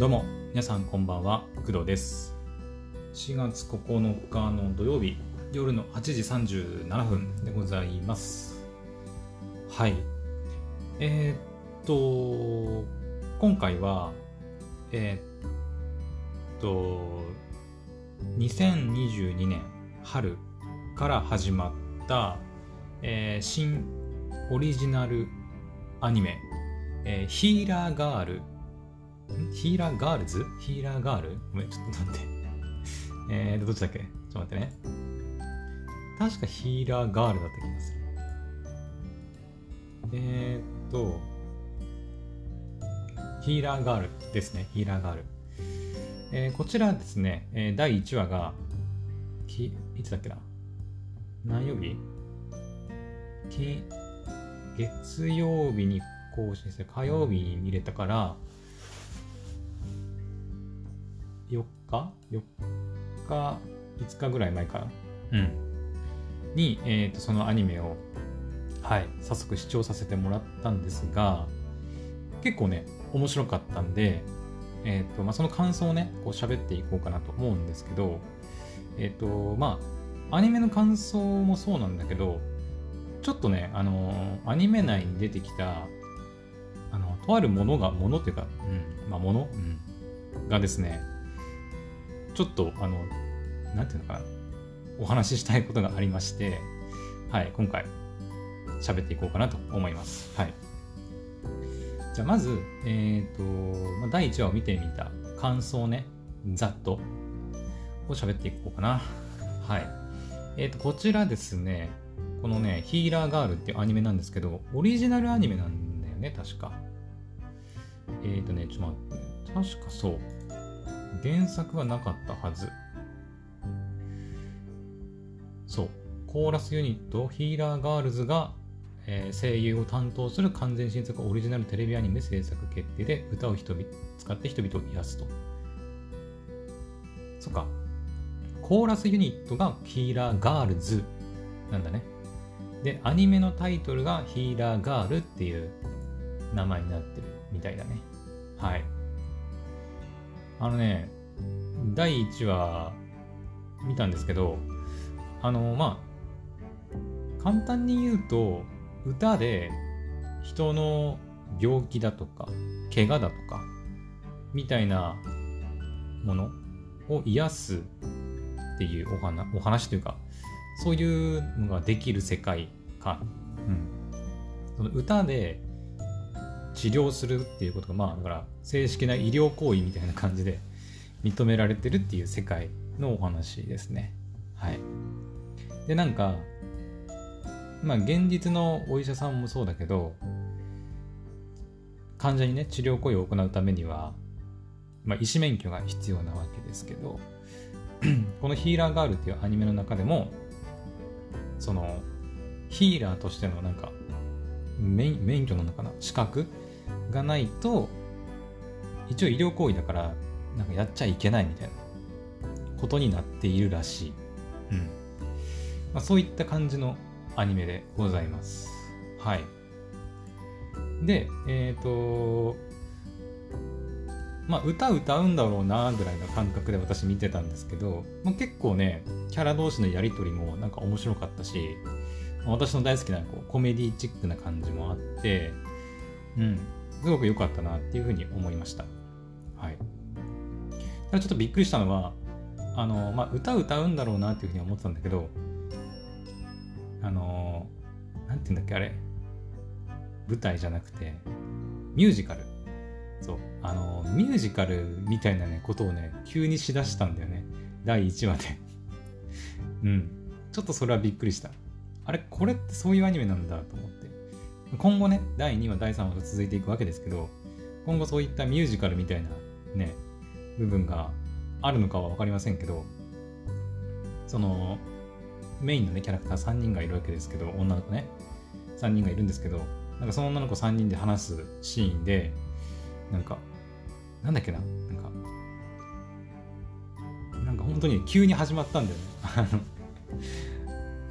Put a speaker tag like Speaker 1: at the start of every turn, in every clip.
Speaker 1: どうも。皆さんこんばんは。工藤です。4月9日の土曜日夜の8時37分でございます。はい。えー、っと今回はえー、っと2022年春から始まった、えー、新オリジナルアニメ、えー、ヒーラーガールヒーラーガールズ？ヒーラーガール？ごめん、ちょっと待って。えー、どっちだっけ？ちょっと待ってね。確かヒーラーガールだった気がする。えーっと、ヒーラーガールですね。ヒーラーガール。えー、こちらですね、えー、第1話が、きいつだっけな？何曜日？き月曜日に更新して火曜日に見れたから、4日 ?4 日、5日ぐらい前かな？うん。に、えっ、ー、と、そのアニメを、はい、早速視聴させてもらったんですが、結構ね、面白かったんで、えっ、ー、と、まあ、その感想をね、こう喋っていこうかなと思うんですけど、えっ、ー、と、まあ、アニメの感想もそうなんだけど、ちょっとね、あのアニメ内に出てきた、あの、とあるものが、ものっていうか、うん、まあ、もの、うん、がですね、ちょっと、あの、なんていうのかな、お話ししたいことがありまして、はい、今回、喋っていこうかなと思います。はい。じゃあ、まず、えっ、ー、と、第1話を見てみた感想ね、ざっと、を喋っていこうかな。はい。えっ、ー、と、こちらですね、このね、ヒーラーガールっていうアニメなんですけど、オリジナルアニメなんだよね、確か。えっ、ー、とね、ちょっと待って、確かそう。原作はなかったはず。そう。コーラスユニット、ヒーラーガールズが、えー、声優を担当する完全新作オリジナルテレビアニメ制作決定で歌を人々使って人々を癒すと。そっか。コーラスユニットがヒーラーガールズなんだね。で、アニメのタイトルがヒーラーガールっていう名前になってるみたいだね。はい。あのね、第1話見たんですけど、あの、まあ、簡単に言うと、歌で人の病気だとか、怪我だとか、みたいなものを癒すっていうお話お話というか、そういうのができる世界か。うん。その歌で治療するっていうことが、まあ、だから正式な医療行為みたいな感じで認められてるっていう世界のお話ですね。はい。で、なんか、まあ、現実のお医者さんもそうだけど、患者にね、治療行為を行うためには、まあ、医師免許が必要なわけですけど、このヒーラーガールっていうアニメの中でも、その、ヒーラーとしてのなんか、免許なのかな？資格がないと一応医療行為だからなんかやっちゃいけないみたいなことになっているらしい、うん。まあ、そういった感じのアニメでございます。はい。でえっ、ー、とまあ歌歌うんだろうなぐらいの感覚で私見てたんですけど、まあ、結構ねキャラ同士のやり取りもなんか面白かったし私の大好きなこうコメディチックな感じもあって、うん、すごく良かったなっていうふうに思いました。はい。ただちょっとびっくりしたのは、あの、まあ、歌歌うんだろうなっていうふうに思ってたんだけど、あの、なんて言うんだっけ、あれ。舞台じゃなくて、ミュージカル。そう。あの、ミュージカルみたいなね、ことをね、急にしだしたんだよね。第1話でうん。ちょっとそれはびっくりした。あれこれってそういうアニメなんだと思って。今後ね、第2話、第3話と続いていくわけですけど、今後そういったミュージカルみたいなね、部分があるのかは分かりませんけど、その、メインのね、キャラクター3人がいるわけですけど、女の子ね、3人がいるんですけど、なんかその女の子3人で話すシーンで、なんか、なんだっけな、なんか、なんか本当に急に始まったんだよね。あの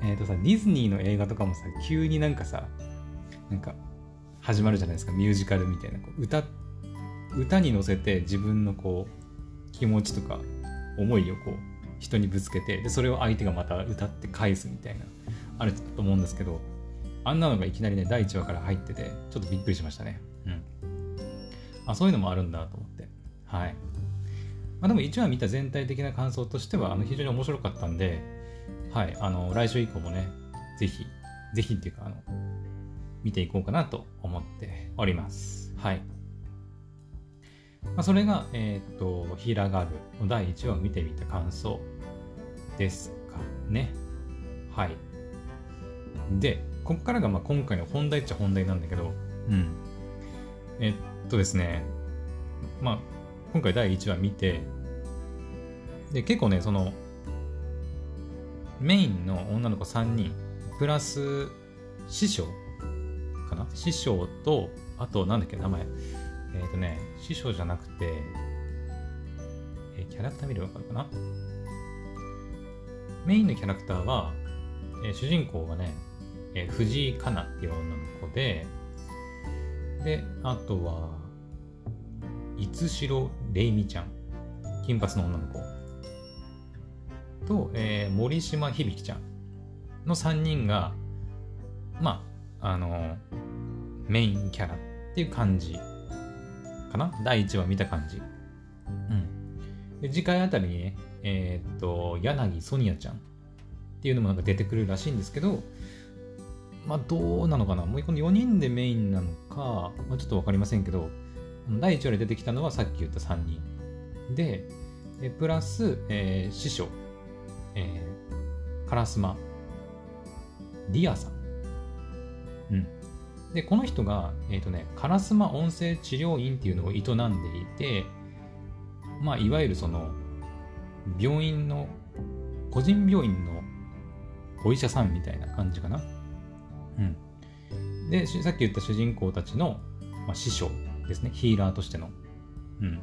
Speaker 1: えっ、とさ、ディズニーの映画とかもさ、急になんかさ、なんか始まるじゃないですか、ミュージカルみたいな。こう歌歌に乗せて自分のこう気持ちとか思いをこう人にぶつけてでそれを相手がまた歌って返すみたいなあると思うんですけどあんなのがいきなりね第1話から入っててちょっとびっくりしましたね。うん。あそういうのもあるんだと思って。はい。まあ、でも1話見た全体的な感想としてはあの非常に面白かったんではいあの来週以降もねぜひぜひっていうかあの見ていこうかなと思っておりますはいまあ、それが、えっ、と、ヒーラーガールの第1話を見てみた感想ですかね。はい。で、ここからがまあ今回の本題っちゃ本題なんだけど、うん。えっとですね、まあ、今回第1話見て、で、結構ね、その、メインの女の子3人、プラス師匠な。師匠と、あと、なんだっけ、名前。えっ、ー、とね、師匠じゃなくて、えー、キャラクター見ればわかるかな？メインのキャラクターは、えー、主人公がね、えー、藤井香奈っていう女の子で、で、あとは、いつしろれいみちゃん、金髪の女の子。と、えー、森島響ちゃんの3人が、まああ、あの、メインキャラっていう感じかな？第1話見た感じ。うん。で次回あたりにね、えー、っと、柳ソニアちゃんっていうのもなんか出てくるらしいんですけど、まあどうなのかな？もうこの4人でメインなのか、まあ、ちょっとわかりませんけど、第1話で出てきたのはさっき言った3人。で、えプラス、えー、師匠、えー、カラスマ、リアさん。うん。で、この人が、えっ、ー、とね、烏丸音声治療院っていうのを営んでいて、まあ、いわゆるその、病院の、個人病院のお医者さんみたいな感じかな。うん。で、さっき言った主人公たちの、まあ、師匠ですね。ヒーラーとしての。うん。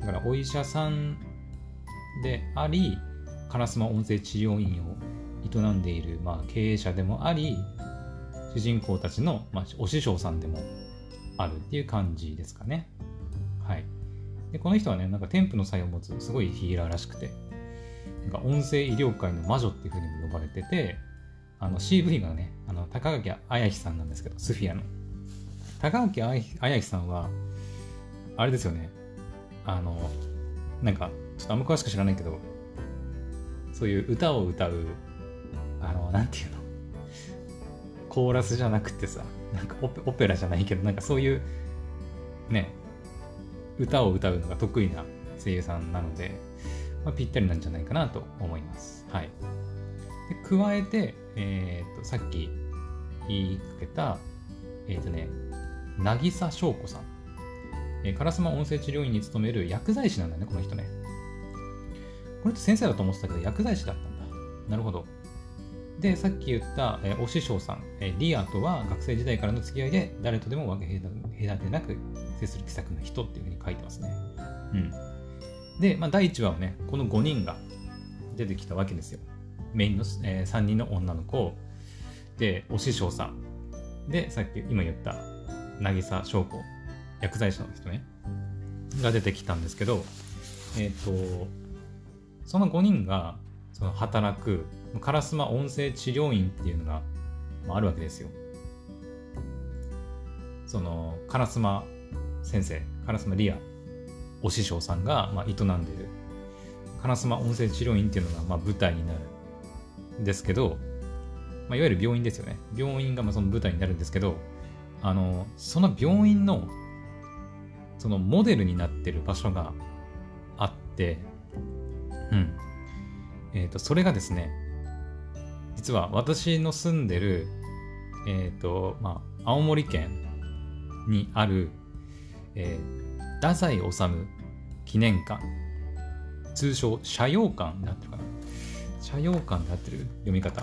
Speaker 1: だから、お医者さんであり、烏丸音声治療院を営んでいる、まあ、経営者でもあり、主人公たちの、まあ、お師匠さんでもあるっていう感じですかね。はい。で、この人はね、なんか添付の才を持つすごいヒーラーらしくて、なんか音声医療界の魔女っていう風にも呼ばれてて、あの CV がね、あの高垣綾彦さんなんですけど、スフィアの。高垣綾彦さんは、あれですよね、あの、なんか、ちょっとあんま詳しく知らないけど、そういう歌を歌う、あの、なんていうの？コーラスじゃなくてさ、なんかオペラじゃないけど、なんかそういう、ね、歌を歌うのが得意な声優さんなので、まあ、ぴったりなんじゃないかなと思います。はい。で加えて、え、ー、と、さっき言いかけた、えっ、ー、とね、渚翔子さん。えー、烏丸音声治療院に勤める薬剤師なんだね、この人ね。これって先生だと思ってたけど、薬剤師だったんだ。なるほど。で、さっき言った、えー、お師匠さん、えー、リアとは学生時代からの付き合いで誰とでも分け隔てなく接する気さくな人っていうふうに書いてますね。うん。で、まあ、第1話はね、この5人が出てきたわけですよ。メインの、えー、3人の女の子、で、お師匠さん、で、さっき今言った渚翔子、薬剤師の人ね、が出てきたんですけど、えっ、ー、と、その5人がその働く烏丸音声治療院っていうのが、あ、るわけですよ。その烏丸先生烏丸リアお師匠さんが、まあ、営んでる。烏丸音声治療院っていうのが、まあ、舞台になる。んですけど、まあ、いわゆる病院ですよね。病院がまあその舞台になるんですけどあのその病院のそのモデルになってる場所があってうん。えっ、ー、とそれがですね実は私の住んでる、えっ、ー、と、まあ、青森県にある、えー、太宰治記念館、通称、社用館になってるかな。社用館になってる読み方。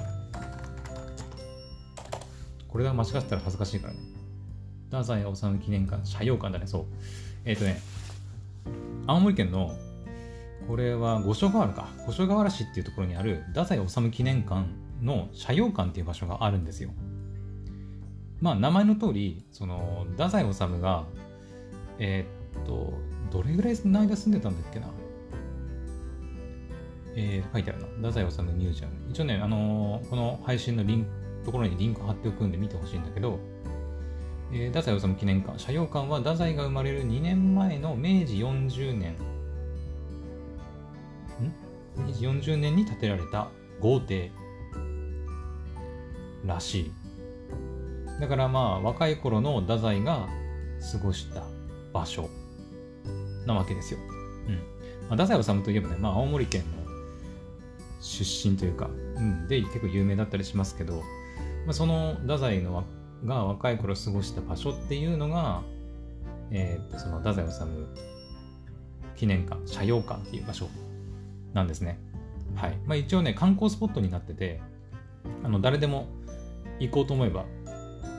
Speaker 1: これが間違ったら恥ずかしいからね。太宰治記念館、社用館だね、そう。えっ、ー、とね、青森県の、これは五所川原か。五所川原市っていうところにある太宰治記念館の社用館っていう場所があるんですよ。まあ名前の通り、その、太宰治が、えー、っと、どれぐらいの間住んでたんだっけな。えー、書いてあるな。太宰治ミュージアム。一応ね、あのー、この配信のリンところにリンク貼っておくんで見てほしいんだけど、えー、太宰治記念館、社用館は太宰が生まれる2年前の明治40年、明治40年に建てられた豪邸らしい。だからまあ若い頃の太宰が過ごした場所なわけですよ。うん。まあ、太宰治といえばね、まあ青森県の出身というか、うん、で結構有名だったりしますけど、まあ、その太宰のが若い頃過ごした場所っていうのが、えー、とその太宰治記念館、社用館っていう場所なんですね。はい。まあ、一応ね、観光スポットになってて、あの誰でも行こうと思えば、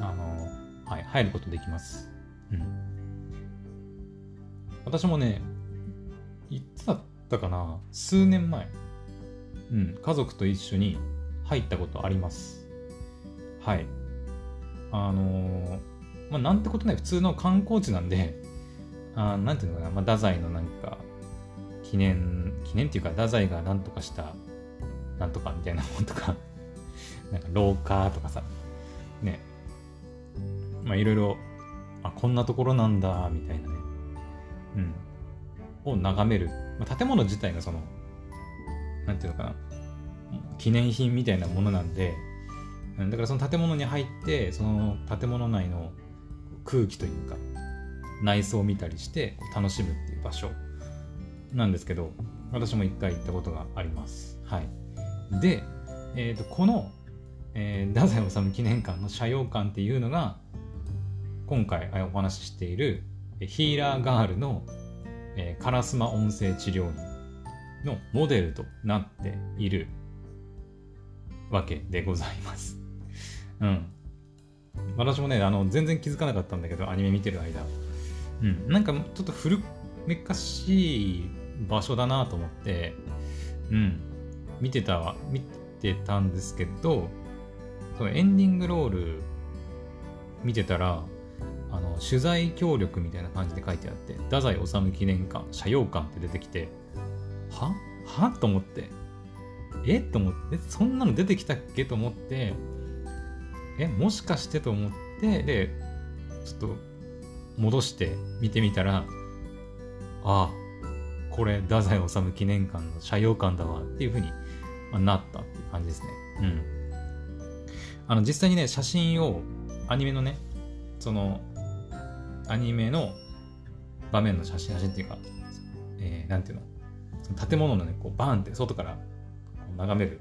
Speaker 1: あの、はい、入ることできます。うん。私もね、いつだったかな？数年前、うん、家族と一緒に入ったことあります。はい。あのー、まあ、なんてことない、普通の観光地なんで、あなんていうのかな、まあ、太宰のなんか、記念、記念っていうか、太宰がなんとかした、なんとかみたいなもんとか なんか廊下とかさ、ね、まあいろいろ、あ、こんなところなんだ、みたいなね、うん、を眺める。まあ、建物自体がその、なんていうのかな、記念品みたいなものなんで、だからその建物に入って、その建物内の空気というか、内装を見たりして楽しむっていう場所なんですけど、私も一回行ったことがあります。はい。で、えー、とこの、えー、太宰治記念館の社用館っていうのが、今回お話ししているヒーラーガールの、えー、烏丸音声治療院のモデルとなっているわけでございます。うん。私もね、あの、全然気づかなかったんだけど、アニメ見てる間。うん。なんかちょっと古めかしい場所だなと思って、うん。見てた、見てたんですけど、そのエンディングロール見てたら、あの取材協力みたいな感じで書いてあって、太宰治記念館、社用館って出てきて、は？は？と思って、え？と思って、そんなの出てきたっけと思って、え、もしかしてと思って、で、ちょっと戻して見てみたら、ああ、これ、太宰治記念館の社用館だわっていうふうになったっていう感じですね。うん。あの、実際にね、写真を、アニメのね、その、アニメの場面の写真、写真っていうか、えー、なんていうの、の建物のね、こうバーンって外から眺める、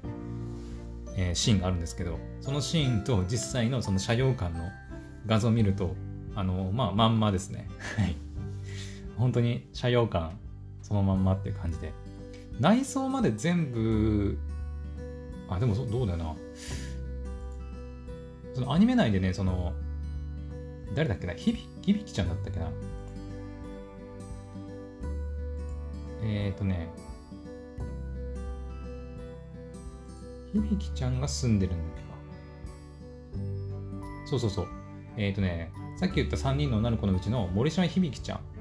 Speaker 1: えー、シーンがあるんですけど、そのシーンと実際のその車用館の画像を見ると、あの、まあ、まんまですね。本当に車用館そのまんまって感じで。内装まで全部、あ、でもどうだよな。そのアニメ内でね、その、誰だっけな、ひび、ひびきちゃんだったっけな。えっ、ー、とね、響ちゃんが住んでるんだっけか。そうそうそう。えっ、ー、とね、さっき言った3人の女の子のうちの森島響ちゃん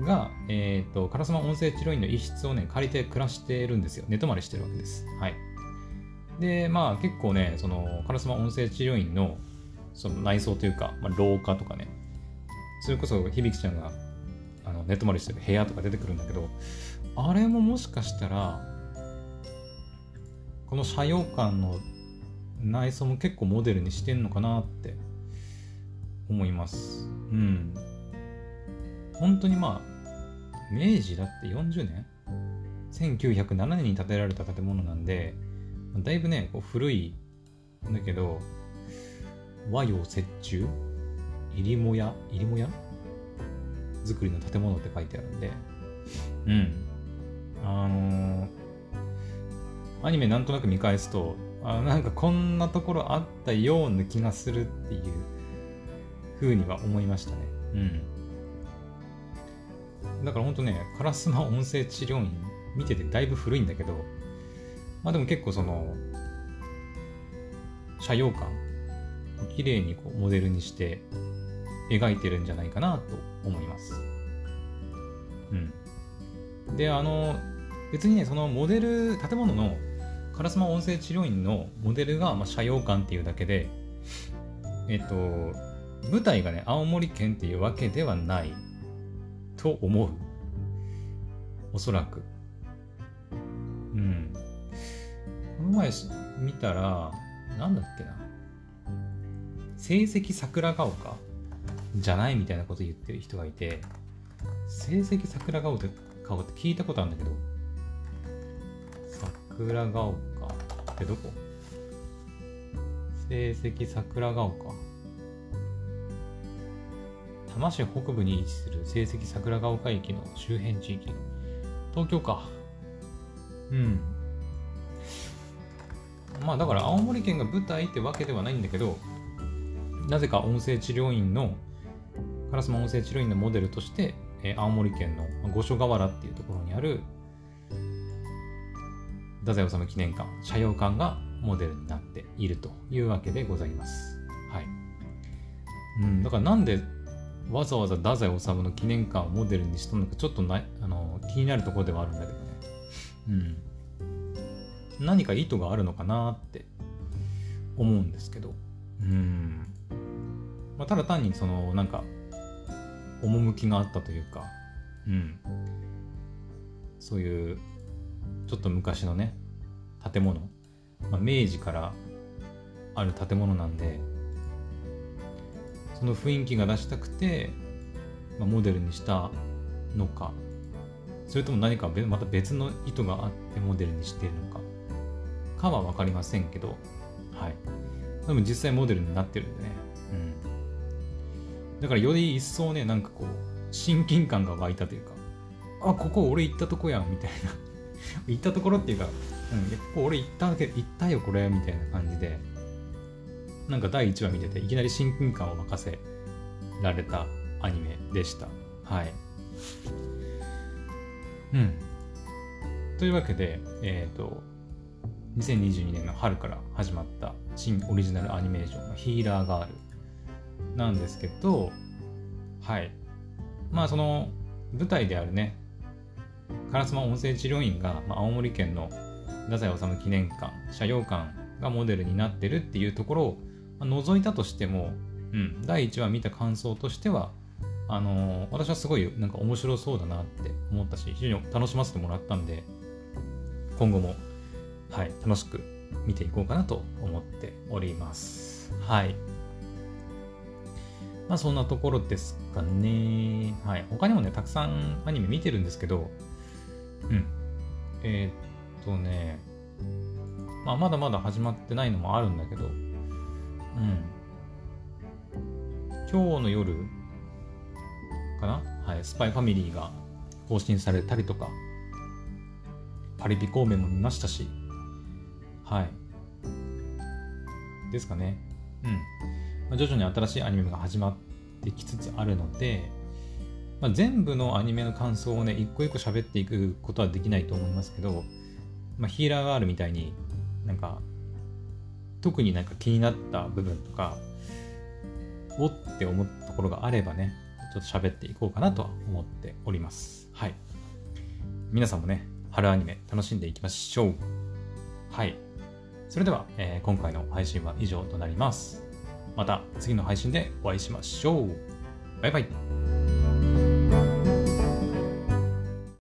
Speaker 1: が、えっ、ー、と、烏丸音声治療院の一室をね、借りて暮らしてるんですよ。寝泊まりしてるわけです。はい。で、まあ結構ね、その、烏丸音声治療院のその内装というか、まあ、廊下とかね、それこそ響ちゃんがあの寝泊まりしてる部屋とか出てくるんだけど、あれももしかしたら、この車用館の内装も結構モデルにしてんのかなって思います。うん。本当にまあ、明治だって40年 ?1907 年に建てられた建物なんで、だいぶね、こう古いんだけど、和洋折衷？入りもや入りもや？作りの建物って書いてあるんで、うん。あのーアニメなんとなく見返すと、あなんかこんなところあったような気がするっていう風には思いましたね。うん。だからほんとね、烏丸音声治療院見ててだいぶ古いんだけど、まあでも結構その、車用感綺麗にこうモデルにして描いてるんじゃないかなと思います。うん。で、あの、別にね、そのモデル、建物の烏丸音声治療院のモデルが、まあ、社用館っていうだけで、えっと、舞台がね、青森県っていうわけではないと思う。おそらく。うん。この前見たら、なんだっけな。成績桜ヶ丘？じゃないみたいなこと言ってる人がいて、成績桜ヶ丘って聞いたことあるんだけど、桜ヶ丘ってどこ？成績桜ヶ丘多摩市北部に位置する成績桜ヶ丘駅の周辺地域東京かうんまあだから青森県が舞台ってわけではないんだけどなぜか音声治療院の烏丸音声治療院のモデルとして、えー、青森県の五所川原っていうところにある太宰治記念館、社用館がモデルになっているというわけでございます。はい。うん、だからなんでわざわざ太宰治の記念館をモデルにしたのかちょっとなあの気になるところではあるんだけどね。うん。何か意図があるのかなって思うんですけど。うん。まあ、ただ単にそのなんか趣があったというか、うん。そういうちょっと昔のね建物、まあ、明治からある建物なんでその雰囲気が出したくて、まあ、モデルにしたのか。それとも何かまた別の意図があってモデルにしているのか。かは分かりませんけど。はい。でも実際モデルになってるんでね。うん。だからより一層ねなんかこう親近感が湧いたというかあここ俺行ったとこやんみたいな。行ったところっていうか、うん、ここ俺行った行ったよこれみたいな感じで。なんか第1話見てていきなり親近感を任せられたアニメでした。はい。うん。というわけでえっ、ー、と2022年の春から始まった新オリジナルアニメーションのヒーラーガールなんですけどはい。まあその舞台であるね烏丸音声治療院が、まあ、青森県の太宰治記念館社用館がモデルになってるっていうところを、まあ、除いたとしても、うん、第1話見た感想としてはあのー、私はすごいなんか面白そうだなって思ったし非常に楽しませてもらったんで今後も、はい、楽しく見ていこうかなと思っております。はい。まあそんなところですかね。はい。他にもねたくさんアニメ見てるんですけどうん。えー、っとね、まあ、まだまだ始まってないのもあるんだけど、うん。今日の夜かな？はい、スパイファミリーが更新されたりとか、パリピ孔明も見ましたし、はい。ですかね。うん。まあ、徐々に新しいアニメが始まってきつつあるので、まあ、全部のアニメの感想をね、一個一個喋っていくことはできないと思いますけど、まあ、ヒーラーがあるみたいになんか、特になんか気になった部分とか、おって思ったところがあればね、ちょっと喋っていこうかなとは思っております。はい。皆さんもね、春アニメ楽しんでいきましょう。はい。それでは、えー、今回の配信は以上となります。また次の配信でお会いしましょう。バイバイ。